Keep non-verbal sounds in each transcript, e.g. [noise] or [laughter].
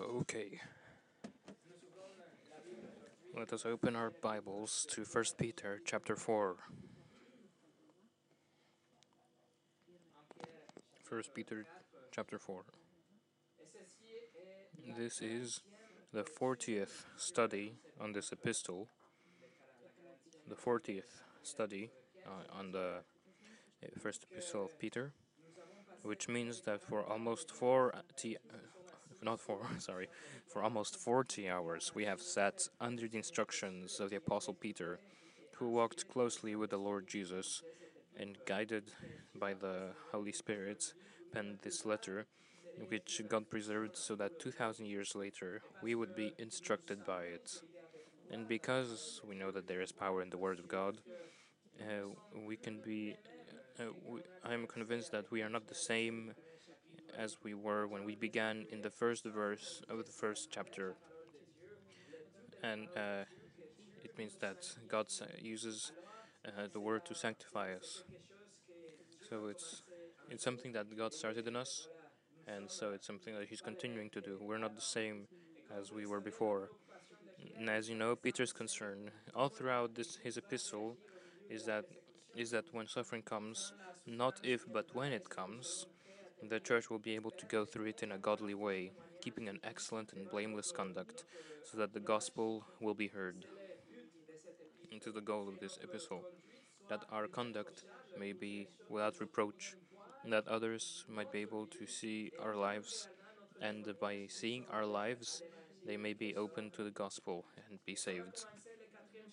Okay. Let us open our Bibles to 1 Peter chapter 4. 1 Peter chapter 4. This is the 40th study on this epistle, the 40th study uh, on the uh, first epistle of Peter, which means that for almost four, t- uh, not four, [laughs] sorry, for almost 40 hours we have sat under the instructions of the Apostle Peter, who walked closely with the Lord Jesus and guided by the Holy Spirit penned this letter, which God preserved so that 2,000 years later we would be instructed by it. And because we know that there is power in the Word of God, uh, we can be. Uh, we, I'm convinced that we are not the same as we were when we began in the first verse of the first chapter. And uh, it means that God uses uh, the Word to sanctify us. So it's it's something that God started in us, and so it's something that He's continuing to do. We're not the same as we were before. And as you know, Peter's concern all throughout this his epistle is that is that when suffering comes, not if but when it comes, the church will be able to go through it in a godly way, keeping an excellent and blameless conduct, so that the gospel will be heard. Into the goal of this epistle, that our conduct may be without reproach, and that others might be able to see our lives, and by seeing our lives, they may be open to the gospel and be saved.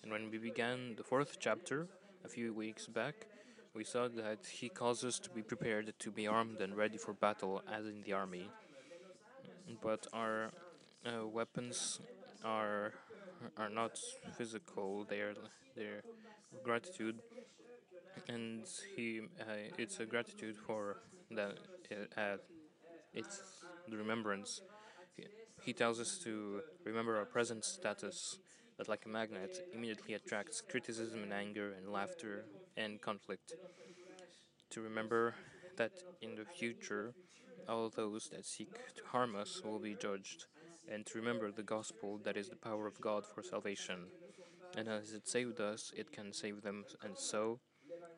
And when we began the fourth chapter a few weeks back, we saw that he calls us to be prepared to be armed and ready for battle as in the army. But our uh, weapons are are not physical; they are they're gratitude, and he uh, it's a gratitude for that uh, it's the remembrance. He, he tells us to remember our present status that, like a magnet, immediately attracts criticism and anger and laughter and conflict. To remember that in the future, all those that seek to harm us will be judged, and to remember the gospel that is the power of God for salvation. And as it saved us, it can save them, and so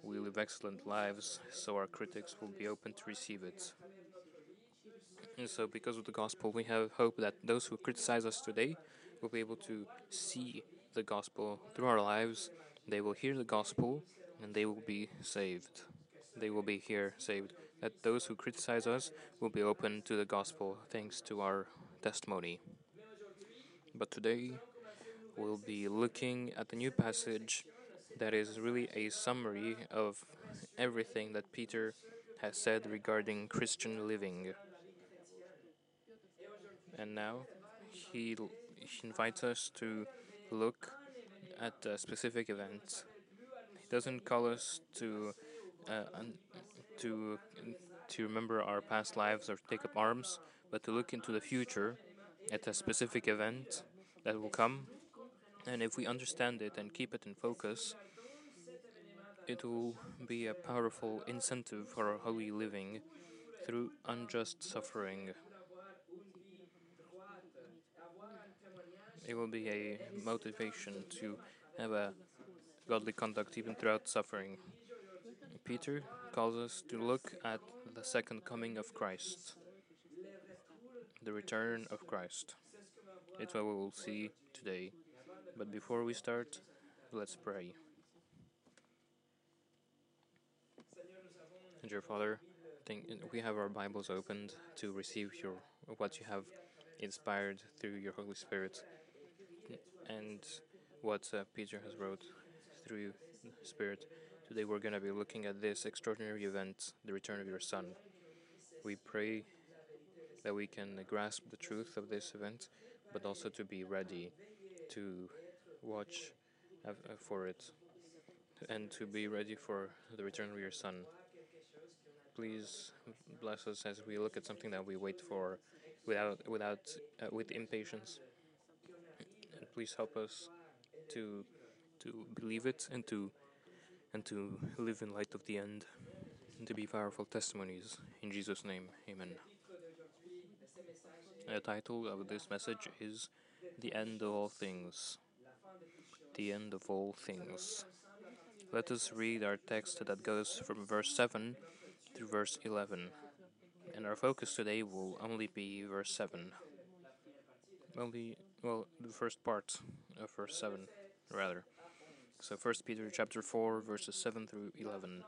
we live excellent lives, so our critics will be open to receive it. And so, because of the gospel, we have hope that those who criticize us today will be able to see the gospel through our lives. They will hear the gospel and they will be saved. They will be here saved. That those who criticize us will be open to the gospel thanks to our testimony. But today we'll be looking at the new passage that is really a summary of everything that Peter has said regarding Christian living. And now he, he invites us to look at a specific event. He doesn't call us to uh, to to remember our past lives or take up arms, but to look into the future at a specific event that will come. And if we understand it and keep it in focus, it will be a powerful incentive for our holy living through unjust suffering. It will be a motivation to have a godly conduct even throughout suffering. Peter calls us to look at the second coming of Christ, the return of Christ. It's what we will see today. But before we start, let's pray. Dear Father, we have our Bibles opened to receive your what you have inspired through your Holy Spirit and what uh, Peter has wrote through Spirit. Today we're going to be looking at this extraordinary event, the return of your Son. We pray that we can grasp the truth of this event, but also to be ready to watch uh, for it and to be ready for the return of your Son. Please bless us as we look at something that we wait for without, without, uh, with impatience please help us to to believe it and to and to live in light of the end and to be powerful testimonies in Jesus name amen The title of this message is The End of All Things. The End of All Things. Let us read our text that goes from verse 7 to verse 11. And our focus today will only be verse 7. Only, well, the first part uh, of verse 7, rather. So, 1 Peter chapter 4, verses 7 through 11.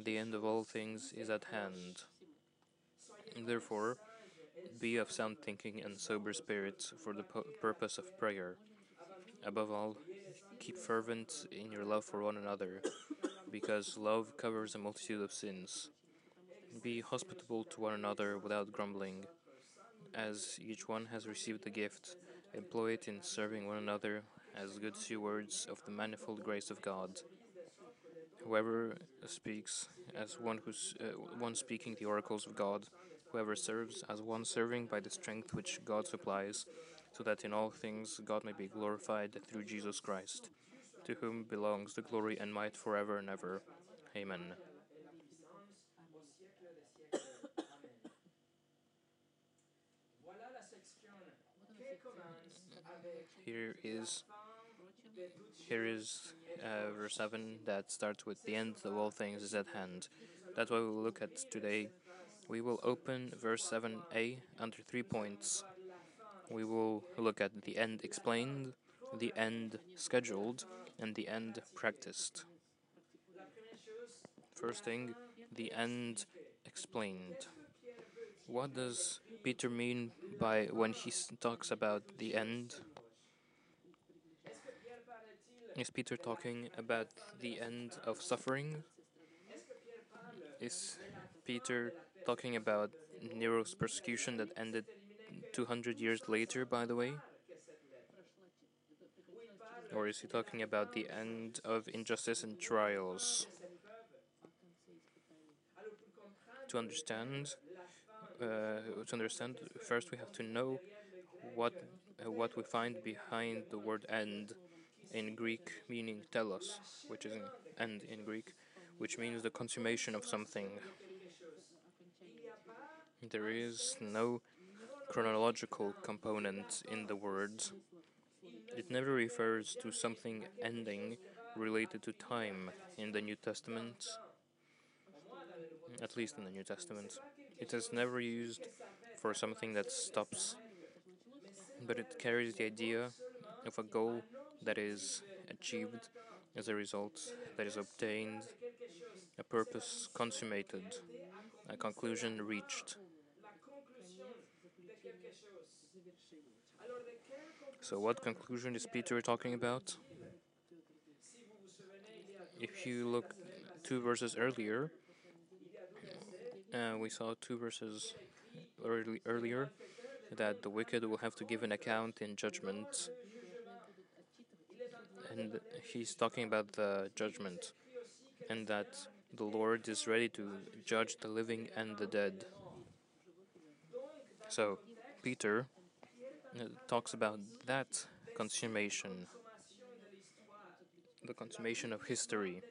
The end of all things is at hand. Therefore, be of sound thinking and sober spirit for the purpose of prayer. Above all, keep fervent in your love for one another, because love covers a multitude of sins. Be hospitable to one another without grumbling. As each one has received a gift, employ it in serving one another as good stewards of the manifold grace of God. Whoever speaks as one who's uh, one speaking the oracles of God, whoever serves as one serving by the strength which God supplies, so that in all things God may be glorified through Jesus Christ, to whom belongs the glory and might forever and ever. Amen. Here is here is uh, verse 7 that starts with the end of all things is at hand. That's what we'll look at today we will open verse 7a under three points. We will look at the end explained, the end scheduled, and the end practiced. First thing, the end explained. What does Peter mean by when he talks about the end? Is Peter talking about the end of suffering? Is Peter talking about Nero's persecution that ended 200 years later, by the way? Or is he talking about the end of injustice and trials? To understand, uh, to understand, first we have to know what uh, what we find behind the word "end" in Greek, meaning telos, which is end in Greek, which means the consummation of something. There is no chronological component in the word. It never refers to something ending related to time in the New Testament, at least in the New Testament. It is never used for something that stops, but it carries the idea of a goal that is achieved as a result, that is obtained, a purpose consummated, a conclusion reached. So, what conclusion is Peter talking about? If you look two verses earlier, uh, we saw two verses early, earlier that the wicked will have to give an account in judgment. And he's talking about the judgment, and that the Lord is ready to judge the living and the dead. So, Peter uh, talks about that consummation, the consummation of history,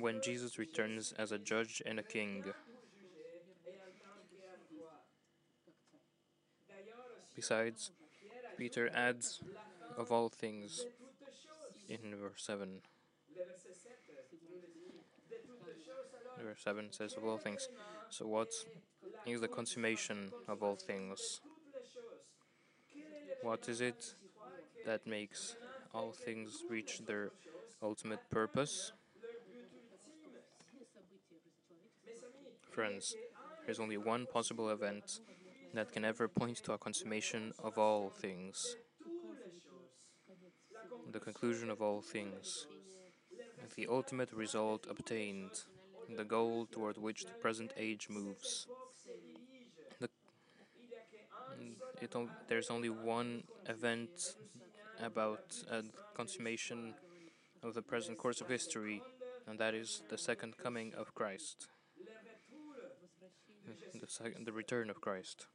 when Jesus returns as a judge and a king. Besides, Peter adds, of all things, in verse 7. Verse 7 says, of all things. So, what is the consummation of all things? What is it that makes all things reach their ultimate purpose? Friends, there's only one possible event that can ever point to a consummation of all things, the conclusion of all things, the ultimate result obtained, the goal toward which the present age moves. it there's only one event about a consummation of the present course of history, and that is the second coming of Christ, the, the return of Christ.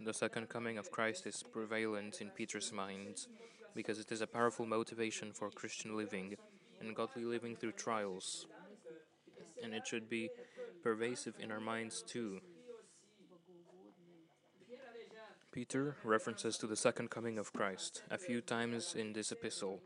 The second coming of Christ is prevalent in Peter's mind because it is a powerful motivation for Christian living and godly living through trials. And it should be pervasive in our minds too. Peter references to the second coming of Christ a few times in this epistle.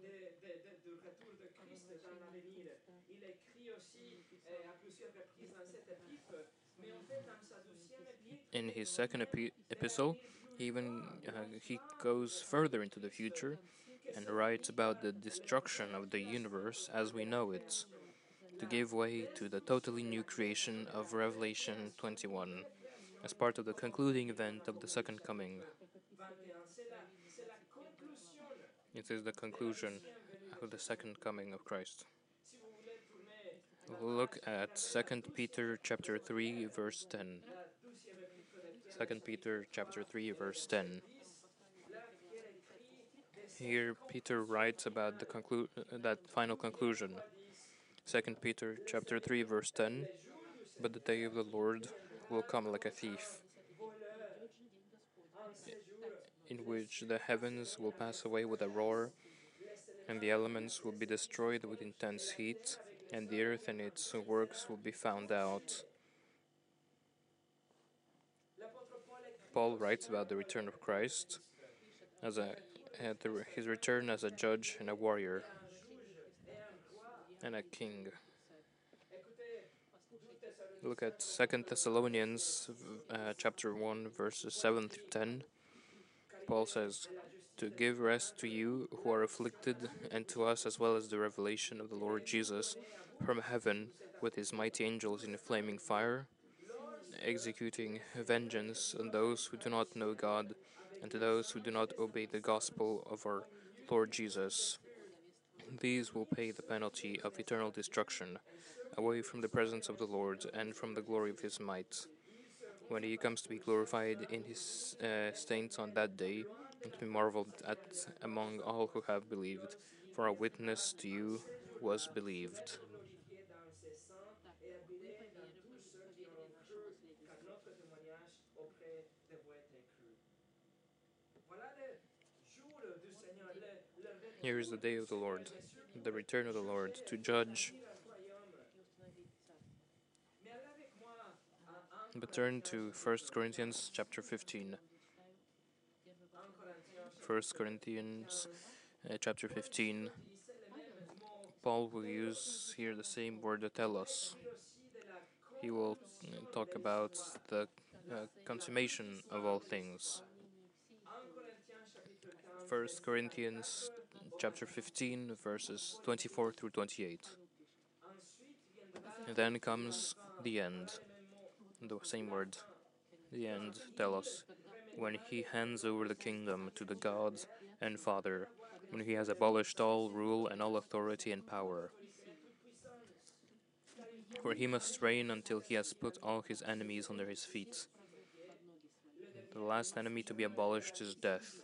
In his second epi- epistle, he even uh, he goes further into the future and writes about the destruction of the universe as we know it, to give way to the totally new creation of Revelation 21 as part of the concluding event of the second coming. It is the conclusion of the second coming of Christ. Look at 2 Peter chapter 3 verse 10. 2 Peter chapter 3 verse 10. Here Peter writes about the conclu- that final conclusion. 2 Peter chapter 3 verse 10. But the day of the Lord will come like a thief, in which the heavens will pass away with a roar, and the elements will be destroyed with intense heat, and the earth and its works will be found out. Paul writes about the return of Christ as a the, his return as a judge and a warrior and a king. Look at Second Thessalonians uh, chapter 1 verses 7 through 10. Paul says, "To give rest to you who are afflicted and to us as well as the revelation of the Lord Jesus from heaven with his mighty angels in a flaming fire, executing vengeance on those who do not know God and to those who do not obey the gospel of our Lord Jesus. These will pay the penalty of eternal destruction." away from the presence of the Lord and from the glory of his might. When he comes to be glorified in his uh, saints on that day, and to be marveled at among all who have believed, for a witness to you was believed. Here is the day of the Lord, the return of the Lord, to judge But turn to 1 Corinthians chapter 15. 1 Corinthians uh, chapter 15. Paul will use here the same word telos. He will uh, talk about the uh, consummation of all things. 1 Corinthians chapter 15 verses 24 through 28. And then comes the end the same word, the end, telos, when he hands over the kingdom to the God and Father, when he has abolished all rule and all authority and power. For he must reign until he has put all his enemies under his feet. The last enemy to be abolished is death.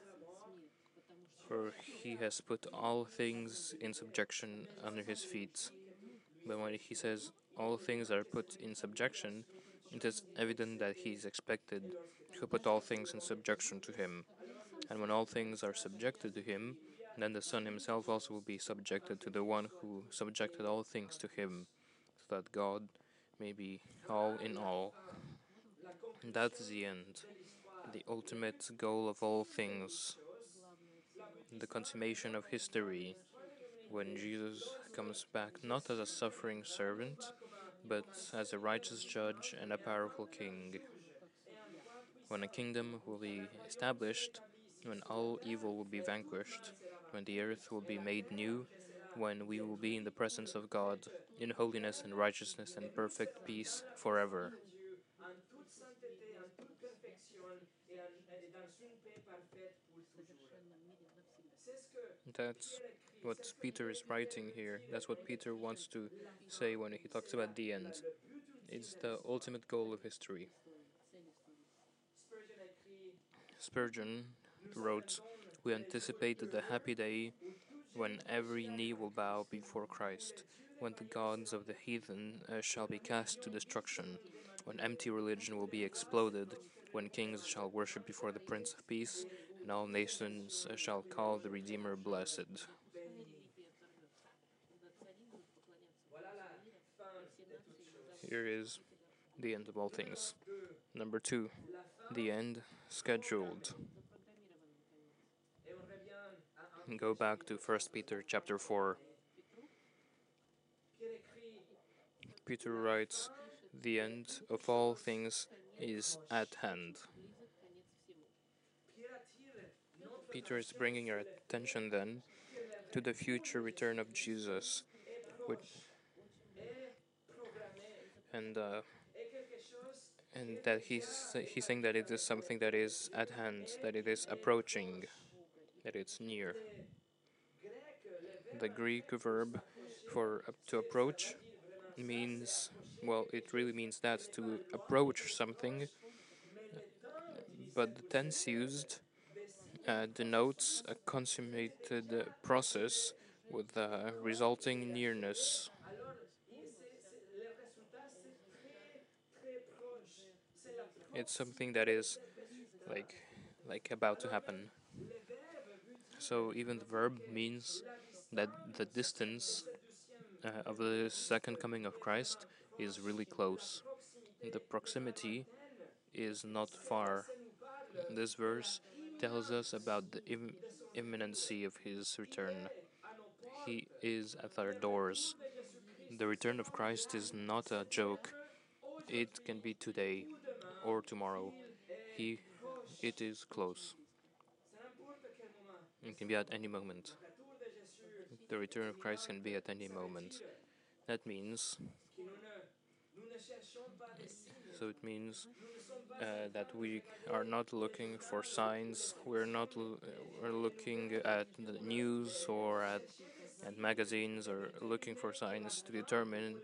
For he has put all things in subjection under his feet. But when he says all things are put in subjection, it is evident that he is expected to put all things in subjection to him. And when all things are subjected to him, then the Son himself also will be subjected to the one who subjected all things to him, so that God may be all in all. And that is the end, the ultimate goal of all things, the consummation of history, when Jesus comes back not as a suffering servant but as a righteous judge and a powerful king. When a kingdom will be established, when all evil will be vanquished, when the earth will be made new, when we will be in the presence of God, in holiness and righteousness and perfect peace forever. That's what Peter is writing here. That's what Peter wants to say when he talks about the end. It's the ultimate goal of history. Spurgeon wrote, We anticipate the happy day when every knee will bow before Christ, when the gods of the heathen uh, shall be cast to destruction, when empty religion will be exploded, when kings shall worship before the Prince of Peace, and all nations shall call the Redeemer blessed. Here is the end of all things. Number two, the end scheduled. Go back to 1 Peter chapter 4. Peter writes, The end of all things is at hand. Peter is bringing our attention then to the future return of Jesus, and uh, and that he's he's saying that it is something that is at hand, that it is approaching, that it's near. The Greek verb for uh, to approach means well, it really means that to approach something, but the tense used uh, denotes a consummated process with a resulting nearness. It's something that is like like about to happen. So even the verb means that the distance uh, of the second coming of Christ is really close. The proximity is not far. This verse tells us about the Im- imminency of his return. He is at our doors. The return of Christ is not a joke. It can be today or tomorrow. He it is close. It can be at any moment. The return of Christ can be at any moment. That means so it means uh, that we are not looking for signs. We're not we're looking at the news or at at magazines or looking for signs to determine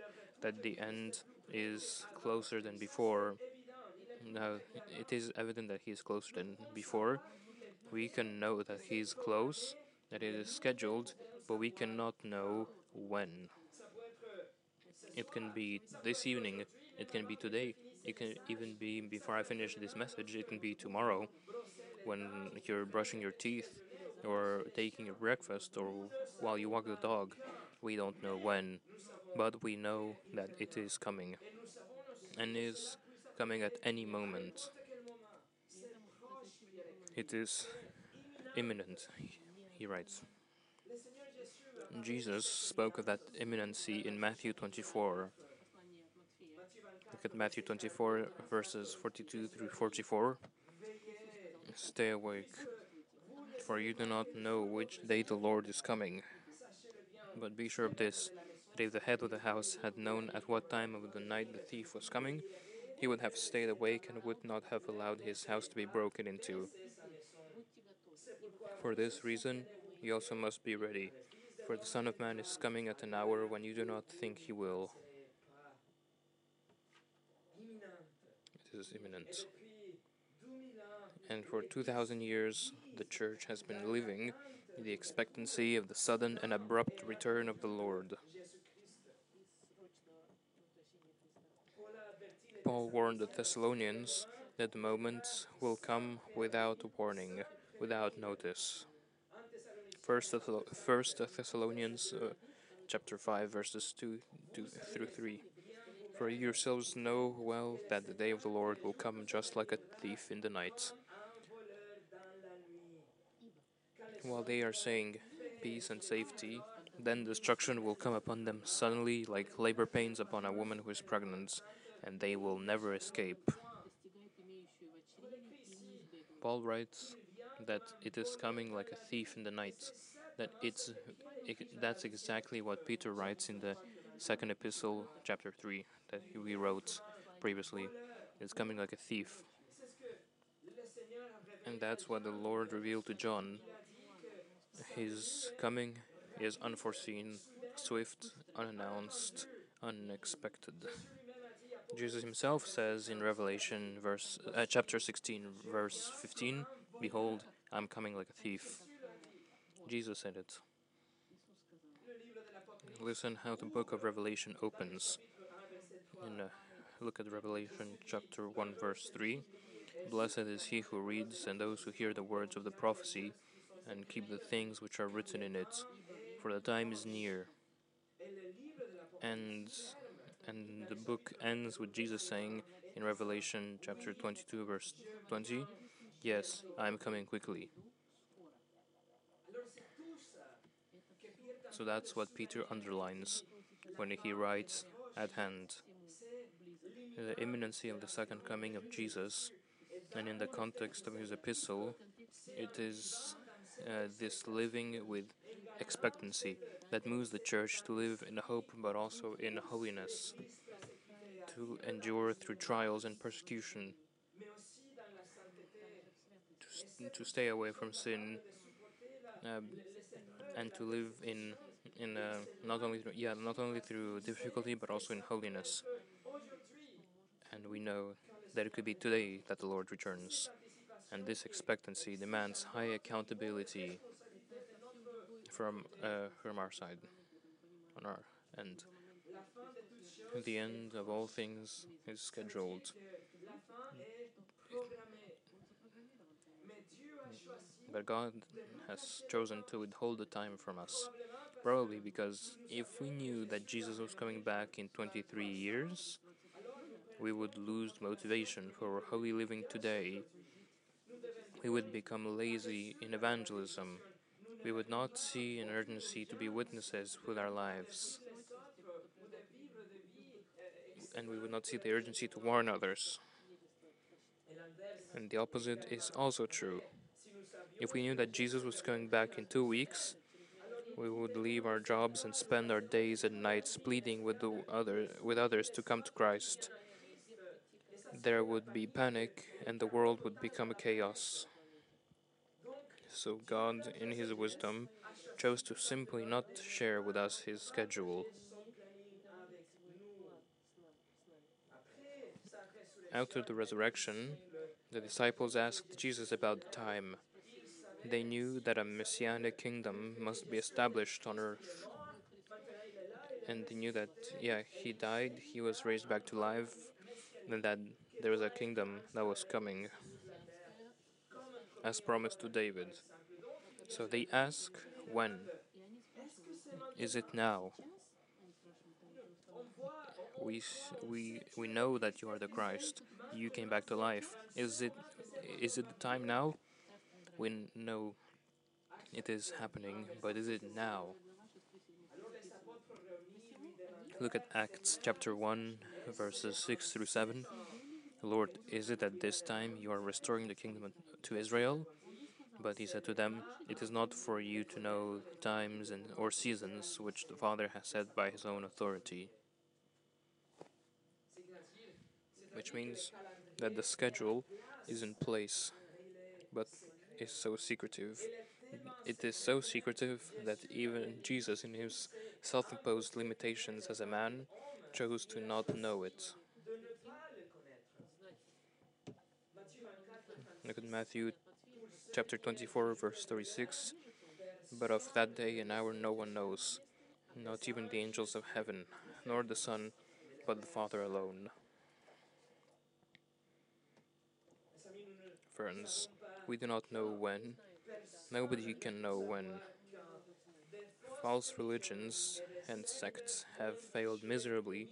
that the end is closer than before. Now it is evident that he is closer than before. We can know that he is close, that it is scheduled, but we cannot know when. It can be this evening, it can be today, it can even be before I finish this message, it can be tomorrow when you're brushing your teeth or taking your breakfast or while you walk the dog. We don't know when, but we know that it is coming and is coming at any moment. It is imminent, he writes. Jesus spoke of that imminency in Matthew 24. Look at Matthew 24, verses 42 through 44. Stay awake, for you do not know which day the Lord is coming. But be sure of this that if the head of the house had known at what time of the night the thief was coming, he would have stayed awake and would not have allowed his house to be broken into. For this reason, you also must be ready, for the Son of Man is coming at an hour when you do not think he will. It is imminent. And for 2,000 years, the Church has been living in the expectancy of the sudden and abrupt return of the Lord. Paul warned the Thessalonians that the moment will come without warning, without notice. First, Thessalonians uh, chapter 5 verses 2, 2 through 3. For you yourselves know well that the day of the Lord will come just like a thief in the night. While they are saying peace and safety, then destruction will come upon them suddenly like labor pains upon a woman who is pregnant, and they will never escape. Paul writes that it is coming like a thief in the night. That it's it, that's exactly what Peter writes in the second epistle, chapter three, that we wrote previously. It's coming like a thief, and that's what the Lord revealed to John. His coming is unforeseen, swift, unannounced, unexpected. Jesus himself says in Revelation, verse uh, chapter 16, verse 15, "Behold, I'm coming like a thief." Jesus said it. Listen how the book of Revelation opens. Uh, look at Revelation chapter 1, verse 3. Blessed is he who reads and those who hear the words of the prophecy and keep the things which are written in it, for the time is near. And And the book ends with Jesus saying in Revelation chapter 22, verse 20, Yes, I am coming quickly. So that's what Peter underlines when he writes at hand. The imminency of the second coming of Jesus, and in the context of his epistle, it is uh, this living with expectancy that moves the church to live in hope but also in holiness, to endure through trials and persecution, to, to stay away from sin, um, and to live in in uh, not only through, yeah not only through difficulty but also in holiness. And we know that it could be today that the Lord returns, and this expectancy demands high accountability from uh, from our side, on our end. The end of all things is scheduled. But God has chosen to withhold the time from us. Probably because if we knew that Jesus was coming back in 23 years, we would lose motivation for holy living today. We would become lazy in evangelism. We would not see an urgency to be witnesses with our lives. And we would not see the urgency to warn others. And the opposite is also true. If we knew that Jesus was coming back in two weeks, we would leave our jobs and spend our days and nights pleading with the other with others to come to Christ. There would be panic and the world would become a chaos. So God in his wisdom chose to simply not share with us his schedule. After the resurrection, the disciples asked Jesus about the time. They knew that a messianic kingdom must be established on earth. And they knew that, yeah, he died, he was raised back to life, and that there was a kingdom that was coming, as promised to David. So they ask, when? Is it now? We, we, we know that you are the Christ. You came back to life. Is it, is it the time now? We know it is happening, but is it now? Look at Acts chapter 1, verses 6 through 7. Lord, is it at this time you are restoring the kingdom to Israel? But he said to them, It is not for you to know times and or seasons which the Father has set by his own authority. Which means that the schedule is in place, but is so secretive. It is so secretive that even Jesus, in his self imposed limitations as a man, chose to not know it. Look at Matthew chapter 24, verse 36. But of that day and hour no one knows, not even the angels of heaven, nor the Son, but the Father alone. Friends, we do not know when. Nobody can know when. False religions and sects have failed miserably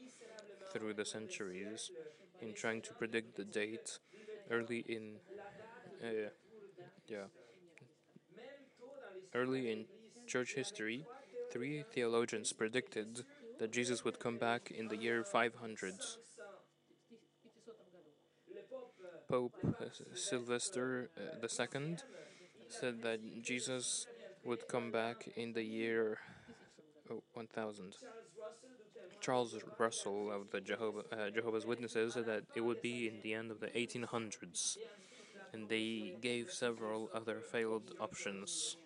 through the centuries in trying to predict the date early in uh, yeah early in church history three theologians predicted that Jesus would come back in the year 500 Pope uh, Sylvester uh, II said that Jesus would come back in the year oh, 1000. Charles Russell of the Jehovah, uh, Jehovah's Witnesses said that it would be in the end of the 1800s, and they gave several other failed options.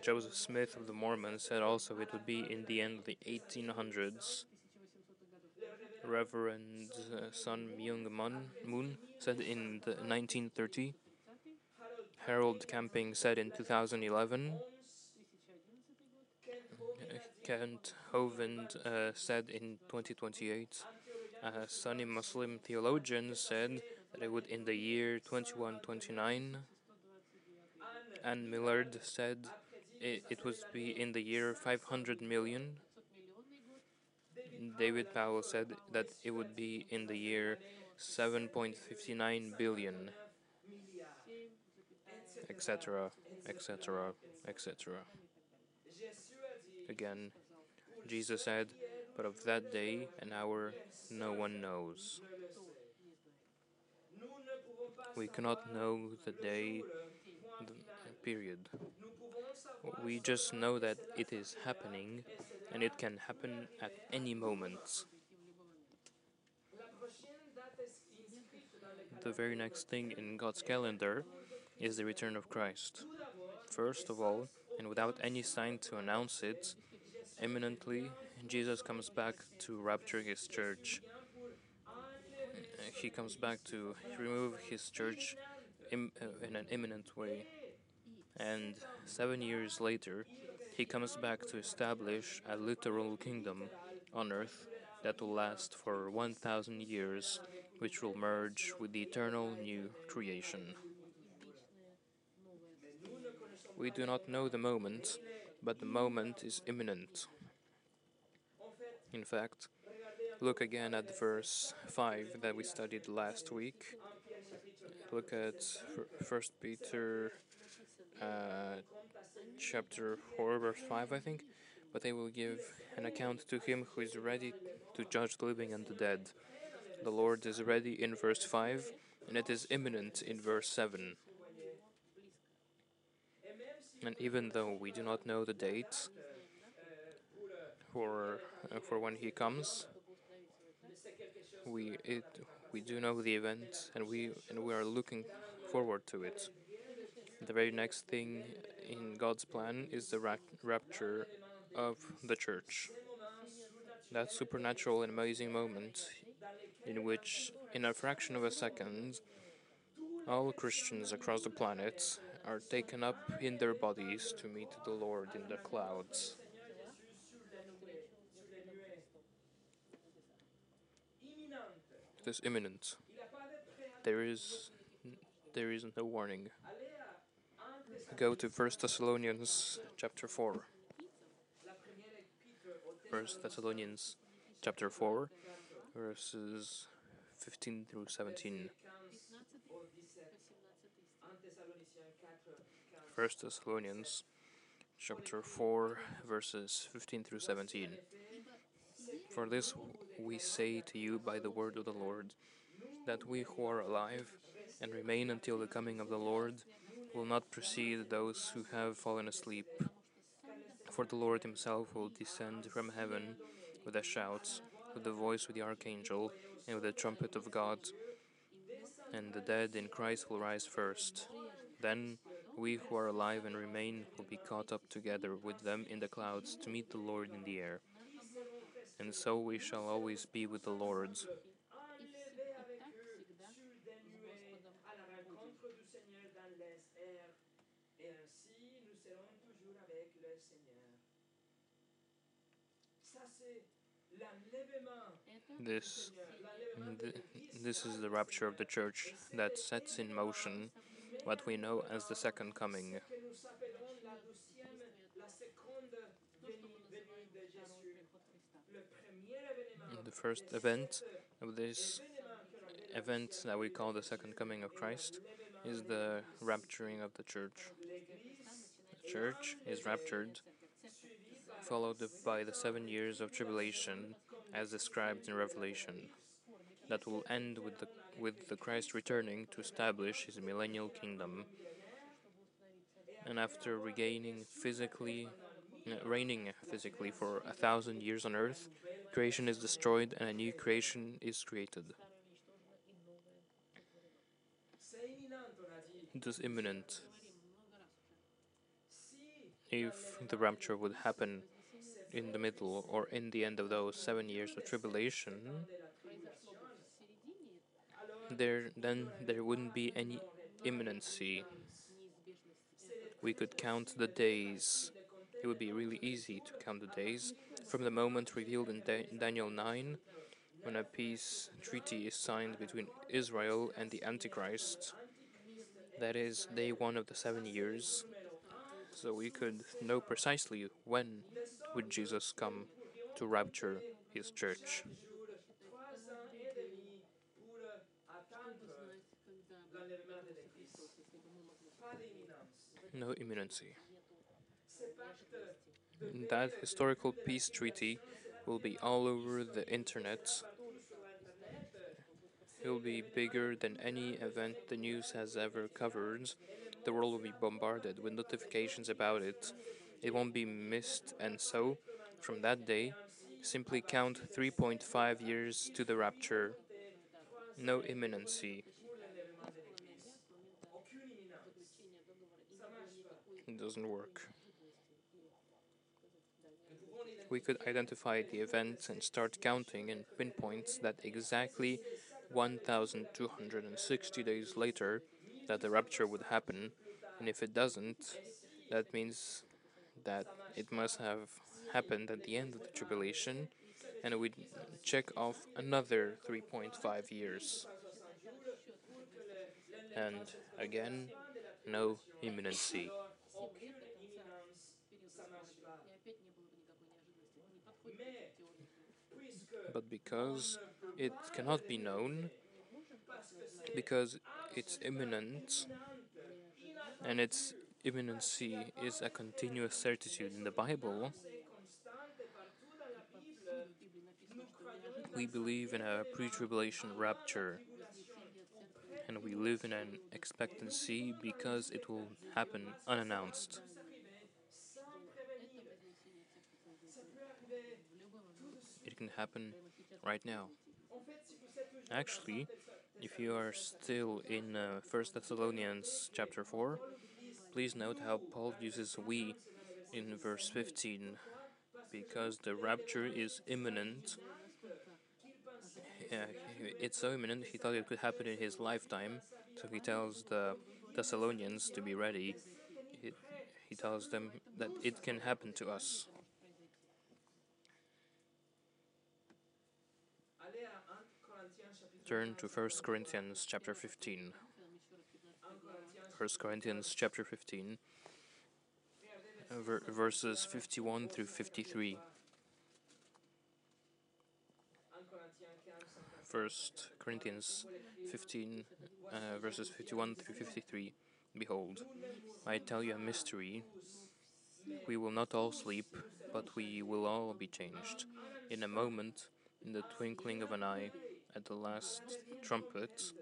Joseph Smith of the Mormons said also it would be in the end of the 1800s. Reverend uh, Sun Myung Moon said in the 1930. Harold Camping said in 2011. Kent Hovind uh, said in 2028. A Sunni Muslim theologian said that it would in the year 2129. And Millard said it, it would be in the year 500 million. David Powell said that it would be in the year 7.59 billion, etc., etc., etc. Again, Jesus said, But of that day and hour no one knows. We cannot know the day, the period. We just know that it is happening and it can happen at any moment. The very next thing in God's calendar is the return of Christ. First of all, and without any sign to announce it, imminently, Jesus comes back to rapture his church. He comes back to remove his church in, uh, in an imminent way. And seven years later, he comes back to establish a literal kingdom on earth that will last for 1,000 years, which will merge with the eternal new creation. We do not know the moment, but the moment is imminent. In fact, look again at verse 5 that we studied last week. Look at 1 Peter uh, chapter 4, verse 5, I think. But they will give an account to him who is ready to judge the living and the dead. The Lord is ready in verse 5, and it is imminent in verse 7. And even though we do not know the date for, uh, for when he comes, we, it, we do know the event and we, and we are looking forward to it. The very next thing in God's plan is the rapture of the church. That supernatural and amazing moment in which, in a fraction of a second, all Christians across the planet are taken up in their bodies to meet the Lord in the clouds. It is imminent. There is there is no warning. Go to 1 Thessalonians chapter 4. 1 Thessalonians chapter 4, verses 15 through 17. 1 Thessalonians chapter 4, verses 15 through 17. For this we say to you by the word of the Lord, that we who are alive and remain until the coming of the Lord will not precede those who have fallen asleep. For the Lord himself will descend from heaven with a shout, with the voice of the archangel, and with the trumpet of God. And the dead in Christ will rise first. Then we who are alive and remain will be caught up together with them in the clouds to meet the Lord in the air. And so we shall always be with the Lord. This, this is the rapture of the church that sets in motion what we know as the second coming. The first event of this event that we call the second coming of Christ is the rapturing of the church. The church is raptured, followed by the seven years of tribulation as described in Revelation, that will end with the, with the Christ returning to establish his millennial kingdom. And after regaining physically, uh, reigning physically for a thousand years on earth, creation is destroyed and a new creation is created. It is imminent. If the rapture would happen in the middle or in the end of those seven years of tribulation, there then there wouldn't be any imminency. We could count the days. It would be really easy to count the days from the moment revealed in da Daniel 9 when a peace treaty is signed between Israel and the Antichrist. That is day one of the seven years. So we could know precisely when would Jesus come to rapture his church. No imminency. That historical peace treaty will be all over the internet. It will be bigger than any event the news has ever covered. The world will be bombarded with notifications about it. It won't be missed, and so, from that day, simply count 3.5 years to the rapture. No imminency. It doesn't work. We could identify the events and start counting and pinpoint that exactly 1260 days later that the rapture would happen, and if it doesn't, that means that it must have happened at the end of the tribulation, and we check off another 3.5 years. And again, no imminency. But because it cannot be known, because it's imminent, and its imminency is a continuous certitude in the Bible, we believe in a pre tribulation rapture. And we live in an expectancy because it will happen unannounced. It can happen right now. Actually, if you are still in uh, 1 Thessalonians chapter 4, please note how Paul uses we in verse 15 because the rapture is imminent. Yeah, it's so imminent, he thought it could happen in his lifetime, so he tells the Thessalonians to be ready. He, he tells them that it can happen to us. Turn to 1 Corinthians chapter 15. 1 Corinthians chapter 15, verses 51 through 53. First Corinthians 15, uh, verses 51 through 53. Behold, I tell you a mystery. We will not all sleep, but we will all be changed. In a moment, in the twinkling of an eye, at the last trumpet,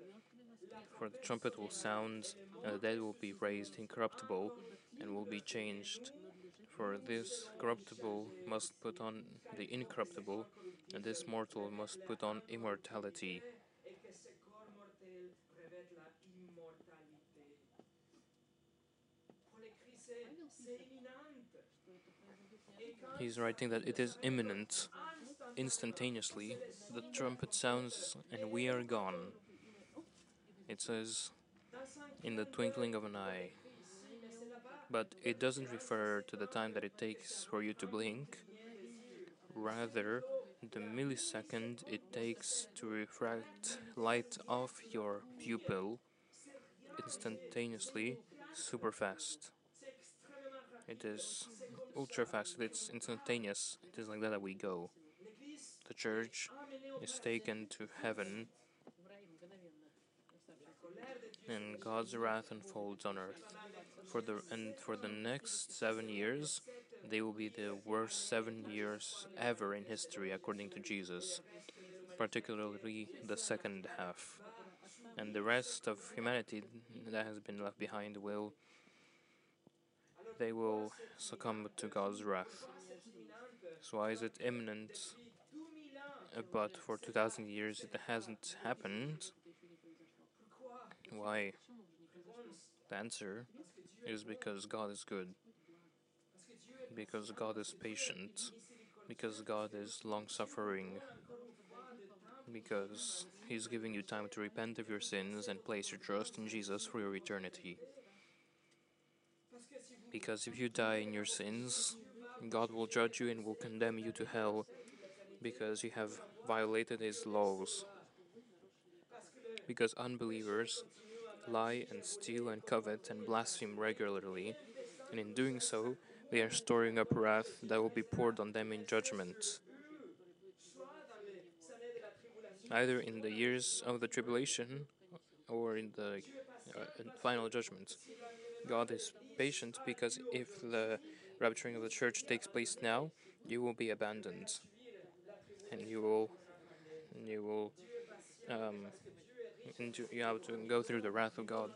for the trumpet will sound, and the dead will be raised incorruptible, and will be changed. For this corruptible must put on the incorruptible, and this mortal must put on immortality. He's writing that it is imminent instantaneously, the trumpet sounds and we are gone. It says, in the twinkling of an eye. But it doesn't refer to the time that it takes for you to blink, rather, the millisecond it takes to refract light off your pupil instantaneously, super fast. It is ultra fast, it's instantaneous, it is like that that we go the church is taken to heaven and God's wrath unfolds on earth. For the and for the next seven years, they will be the worst seven years ever in history, according to Jesus, particularly the second half. And the rest of humanity that has been left behind will they will succumb to God's wrath. So why is it imminent but for 2000 years it hasn't happened. Why? The answer is because God is good, because God is patient, because God is long suffering, because He's giving you time to repent of your sins and place your trust in Jesus for your eternity. Because if you die in your sins, God will judge you and will condemn you to hell because you have violated his laws. Because unbelievers lie and steal and covet and blaspheme regularly, and in doing so, they are storing up wrath that will be poured on them in judgment. either in the years of the tribulation or in the uh, final judgment. God is patient because if the rapturing of the church takes place now, you will be abandoned, and you will, you will, um, you have to go through the wrath of God.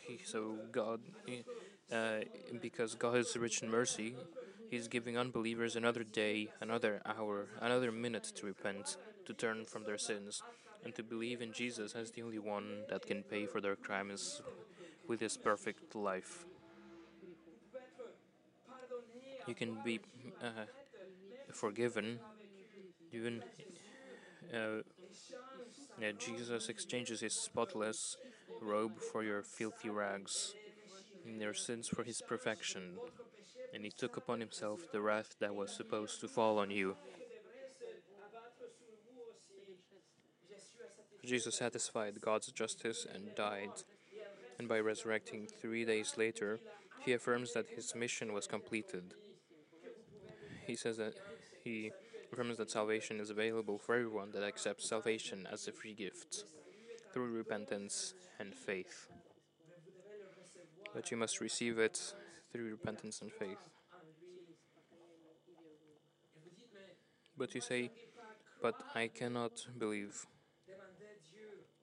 He, so God, uh, because God is rich in mercy, He's giving unbelievers another day, another hour, another minute to repent, to turn from their sins, and to believe in Jesus as the only one that can pay for their crimes with His perfect life. You can be uh, forgiven even uh, Jesus exchanges his spotless robe for your filthy rags, and your sins for his perfection and he took upon himself the wrath that was supposed to fall on you. Jesus satisfied God's justice and died, and by resurrecting three days later, he affirms that his mission was completed. He says that he affirms that salvation is available for everyone that accepts salvation as a free gift through repentance and faith. But you must receive it through repentance and faith. But you say, But I cannot believe.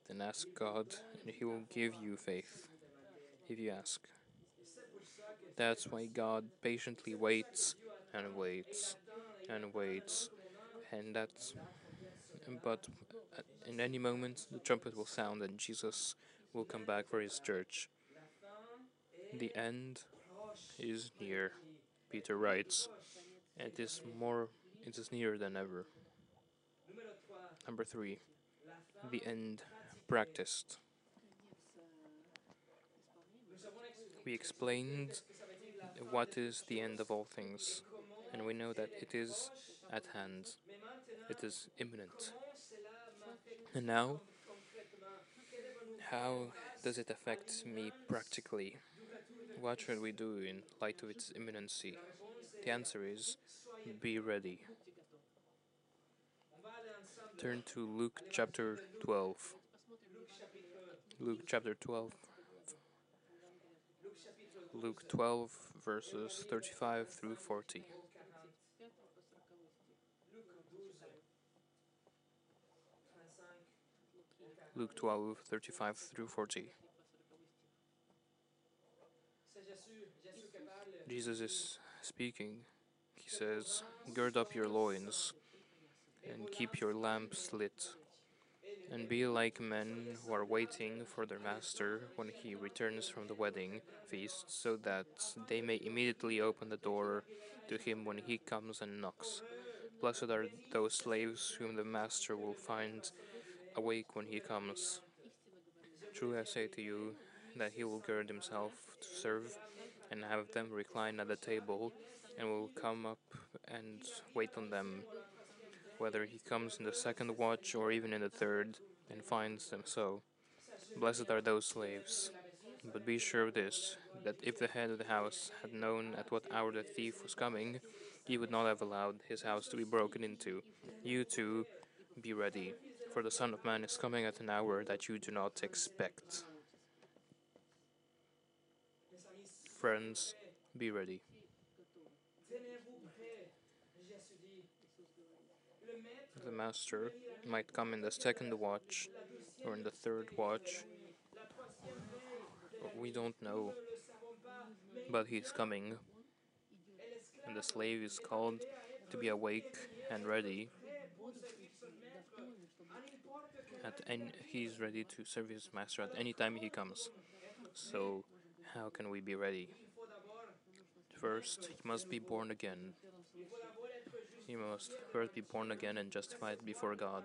Then ask God, and He will give you faith if you ask. That's why God patiently waits and waits and waits, and that's. But uh, in any moment, the trumpet will sound, and Jesus will come back for His church. The end is near, Peter writes. It is more it is nearer than ever. Number three, the end practiced. We explained what is the end of all things, and we know that it is at hand, it is imminent. And now, how does it affect me practically? What should we do in light of its imminency? The answer is be ready. Turn to Luke chapter 12. Luke chapter 12. Luke 12, verses 35 through 40. Luke 12, 35 through 40. Jesus is speaking. He says, Gird up your loins and keep your lamps lit, and be like men who are waiting for their master when he returns from the wedding feast, so that they may immediately open the door to him when he comes and knocks. Blessed are those slaves whom the master will find awake when he comes. Truly I say to you that he will gird himself to serve and have them recline at the table and will come up and wait on them whether he comes in the second watch or even in the third, and finds them so. Blessed are those slaves. But be sure of this, that if the head of the house had known at what hour the thief was coming, he would not have allowed his house to be broken into. You too, be ready, for the Son of Man is coming at an hour that you do not expect. Friends, be ready. the master might come in the second watch or in the third watch. We don't know. But he's coming. And the slave is called to be awake and ready. At any, he is ready to serve his master at any time he comes. So, how can we be ready? First, he must be born again. He must first be born again and justified before God,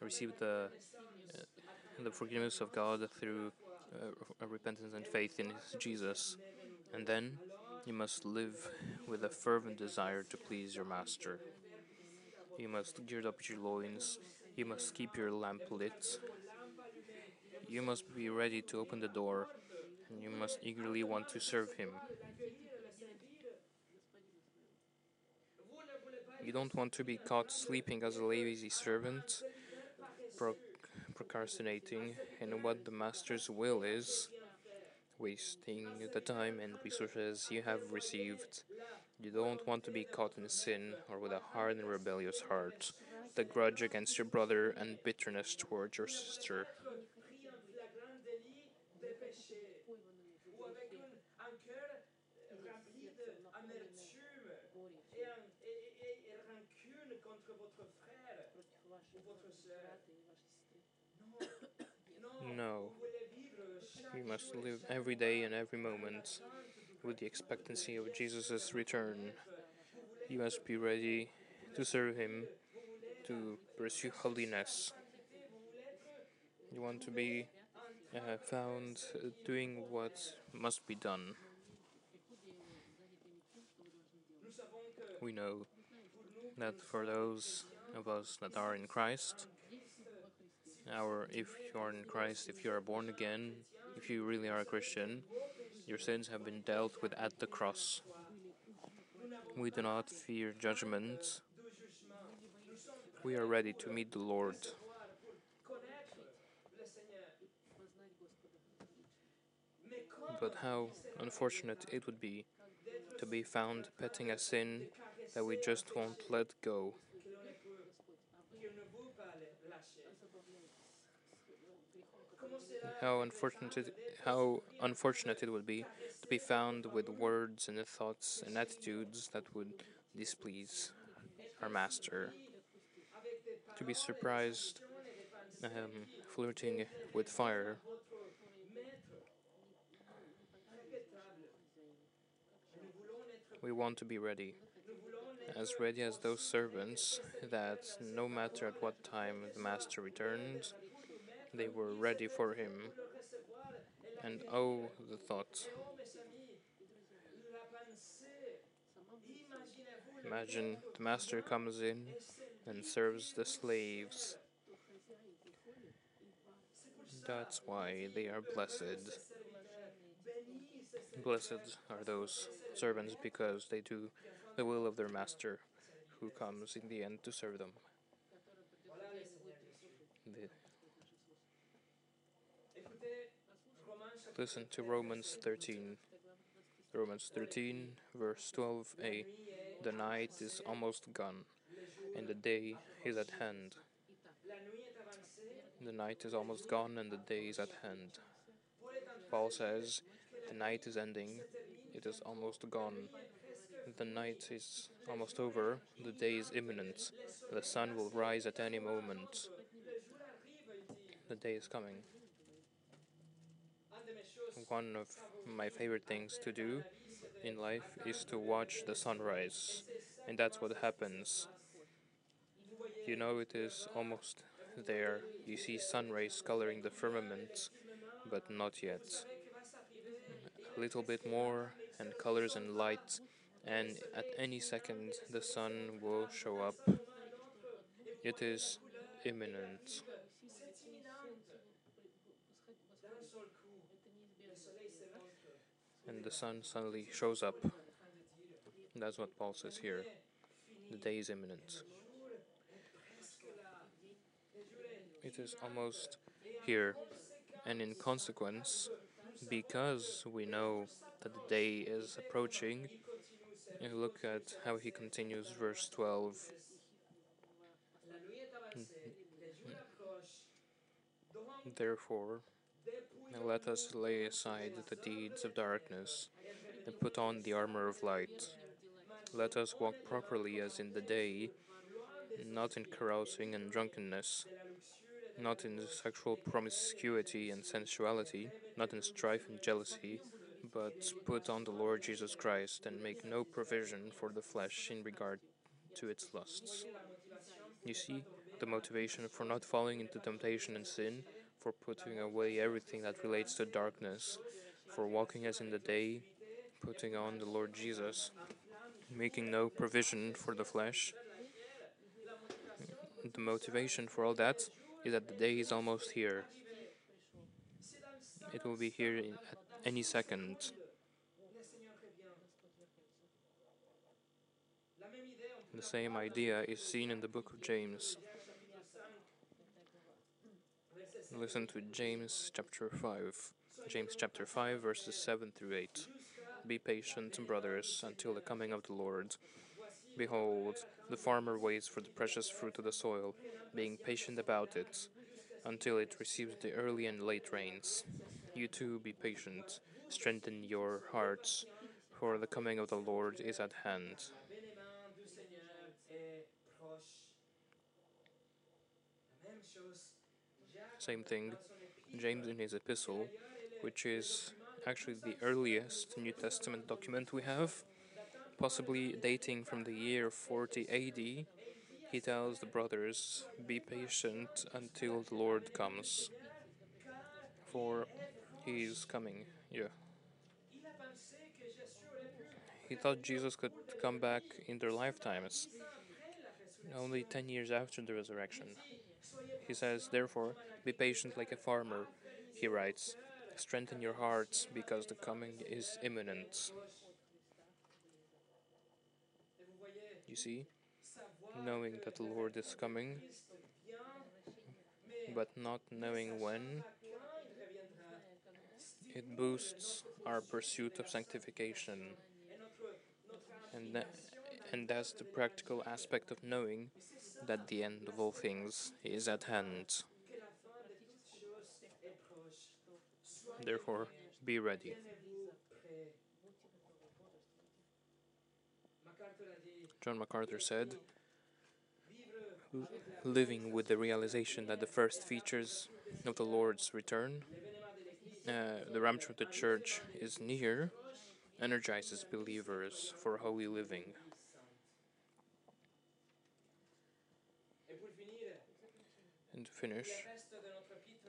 receive the uh, the forgiveness of God through uh, repentance and faith in Jesus, and then you must live with a fervent desire to please your Master. You must gird up your loins. You must keep your lamp lit. You must be ready to open the door, and you must eagerly want to serve Him. You don't want to be caught sleeping as a lazy servant pro- procrastinating in what the Master's will is, wasting the time and resources you have received. You don't want to be caught in sin or with a hard and rebellious heart, the grudge against your brother and bitterness towards your sister. [coughs] No. You must live every day and every moment with the expectancy of Jesus' return. You must be ready to serve Him, to pursue holiness. You want to be uh, found doing what must be done. We know that for those of us that are in Christ, our if you are in Christ, if you are born again, if you really are a Christian, your sins have been dealt with at the cross. We do not fear judgment. We are ready to meet the Lord. But how unfortunate it would be to be found petting a sin that we just won't let go. How unfortunate it, how unfortunate it would be to be found with words and thoughts and attitudes that would displease our master. To be surprised um, flirting with fire. We want to be ready, as ready as those servants that no matter at what time the master returned, they were ready for him. And oh, the thought mes amis, la pensée, imaginez-vous le imagine the master comes in and serves the slaves. That's why they are blessed. Blessed are those servants because they do the will of their master, who comes in the end to serve them. The- listen to Romans 13. Romans 13, verse 12a. The night is almost gone, and the day is at hand. The night is almost gone, and the day is at hand. Paul says, The night is ending, it is almost gone. The night is almost over, the day is imminent. The sun will rise at any moment. The day is coming. One of my favorite things to do in life is to watch the sunrise, and that's what happens. You know, it is almost there. You see sun rays coloring the firmament, but not yet. A little bit more, and colors and light, and at any second the sun will show up. It is imminent. And the sun suddenly shows up. That's what Paul says here. The day is imminent. It is almost here, and in consequence, because we know that the day is approaching, you look at how he continues, verse 12. La nuit est avancée, le jour approche. Donc, Therefore, dépouillons let us lay aside the deeds of darkness and put on the armor of light. Let us walk properly as in the day, not in carousing and drunkenness, not in sexual promiscuity and sensuality, not in strife and jealousy, but put on the Lord Jesus Christ and make no provision for the flesh in regard to its lusts. You see, the motivation for not falling into temptation and sin, for putting away everything that relates to darkness, for walking as in the day, putting on the Lord Jesus, making no provision for the flesh. The motivation for all that is that the day is almost here. It will be here in, at any second. The same idea is seen in the book of James. Listen to James chapter 5. James chapter 5, verses 7 through 8. Be patient, brothers, until the coming of the Lord. Behold, the farmer waits for the precious fruit of the soil, being patient about it, until it receives the early and late rains. You too be patient, strengthen your hearts, for the coming of the Lord is at hand. Same thing, James in his epistle, which is actually the earliest New Testament document we have, possibly dating from the year 40 AD, he tells the brothers, Be patient until the Lord comes, for he is coming. Yeah. He thought Jesus could come back in their lifetimes, only 10 years after the resurrection. He says, Therefore, be patient like a farmer. He writes, Strengthen your hearts because the coming is imminent. You see, knowing that the Lord is coming, but not knowing when, it boosts our pursuit of sanctification. And, tha- and that's the practical aspect of knowing that the end of all things is at hand. Therefore, be ready. John MacArthur said, living with the realization that the first features of the Lord's return, uh, the rapture of the church, is near, energizes believers for holy living. And to finish,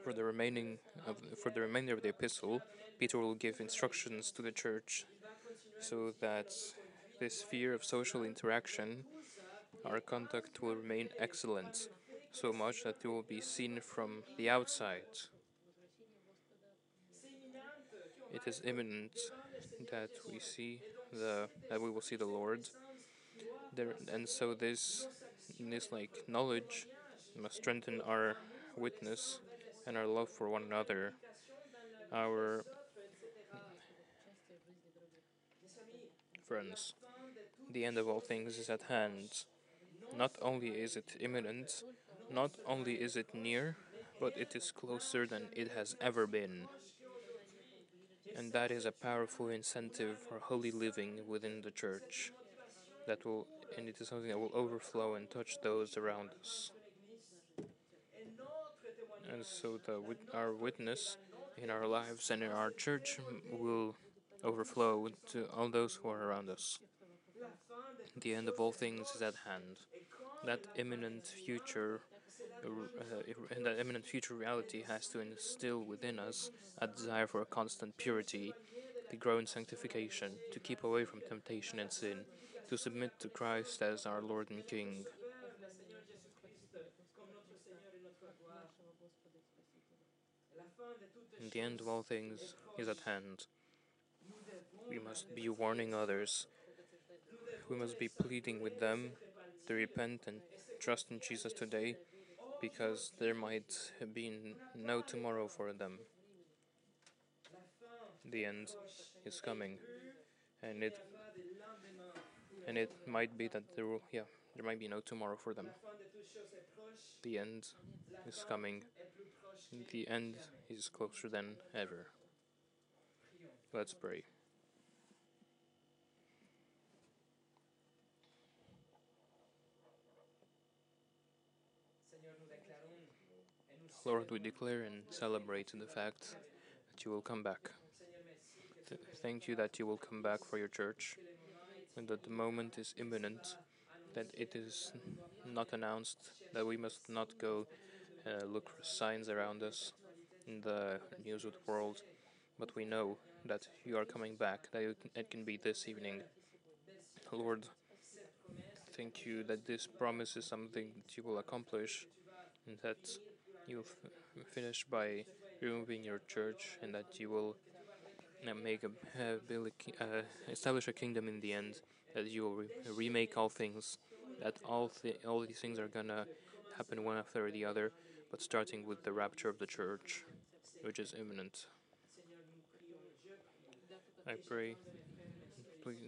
for the remaining of for the remainder of the epistle, Peter will give instructions to the church so that this sphere of social interaction, our conduct will remain excellent, so much that it will be seen from the outside. It is imminent that we see the that we will see the Lord. There, and so this this like knowledge must strengthen our witness and our love for one another. Our friends, the end of all things is at hand. Not only is it imminent, not only is it near, but it is closer than it has ever been. And that is a powerful incentive for holy living within the church. That will, and it is something that will overflow and touch those around us. And so, the, our witness in our lives and in our church will overflow to all those who are around us. The end of all things is at hand. That imminent future, uh, uh, that imminent future reality has to instill within us a desire for a constant purity, to grow in sanctification, to keep away from temptation and sin, to submit to Christ as our Lord and King. The end of all things is at hand. We must be warning others. We must be pleading with them to repent and trust in Jesus today because there might be no tomorrow for them. The end is coming. And it and it might be that there will yeah, there might be no tomorrow for them. The end is coming. The end is closer than ever. Let's pray. Lord, we declare and celebrate the fact that you will come back. Th- thank you that you will come back for your church and that the moment is imminent, that it is not announced, that we must not go uh, look for signs around us in the news of the world, but we know that you are coming back, that it can- be this evening. Lord, thank you that this promise is something that you will accomplish and that you'll finish by removing your church and that you will uh, make a uh, build a uh, establish a kingdom in the end that you will re- remake all things that all all these things are gonna happen one after the other but starting with the rapture of the church, which is imminent. I pray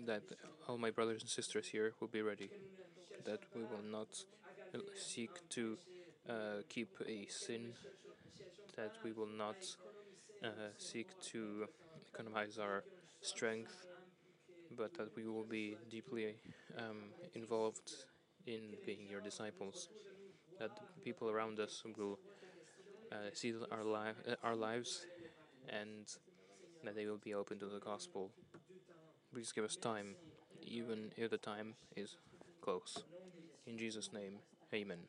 that all my brothers and sisters here will be ready, that we will not seek to uh, keep a sin, that we will not uh, seek to economize our strength, but that we will be deeply um, involved in being your disciples, that people around us will uh, see our, li- uh, our lives and that they will be open to the gospel. Please give us time, even if the time is close. In Jesus' name, amen.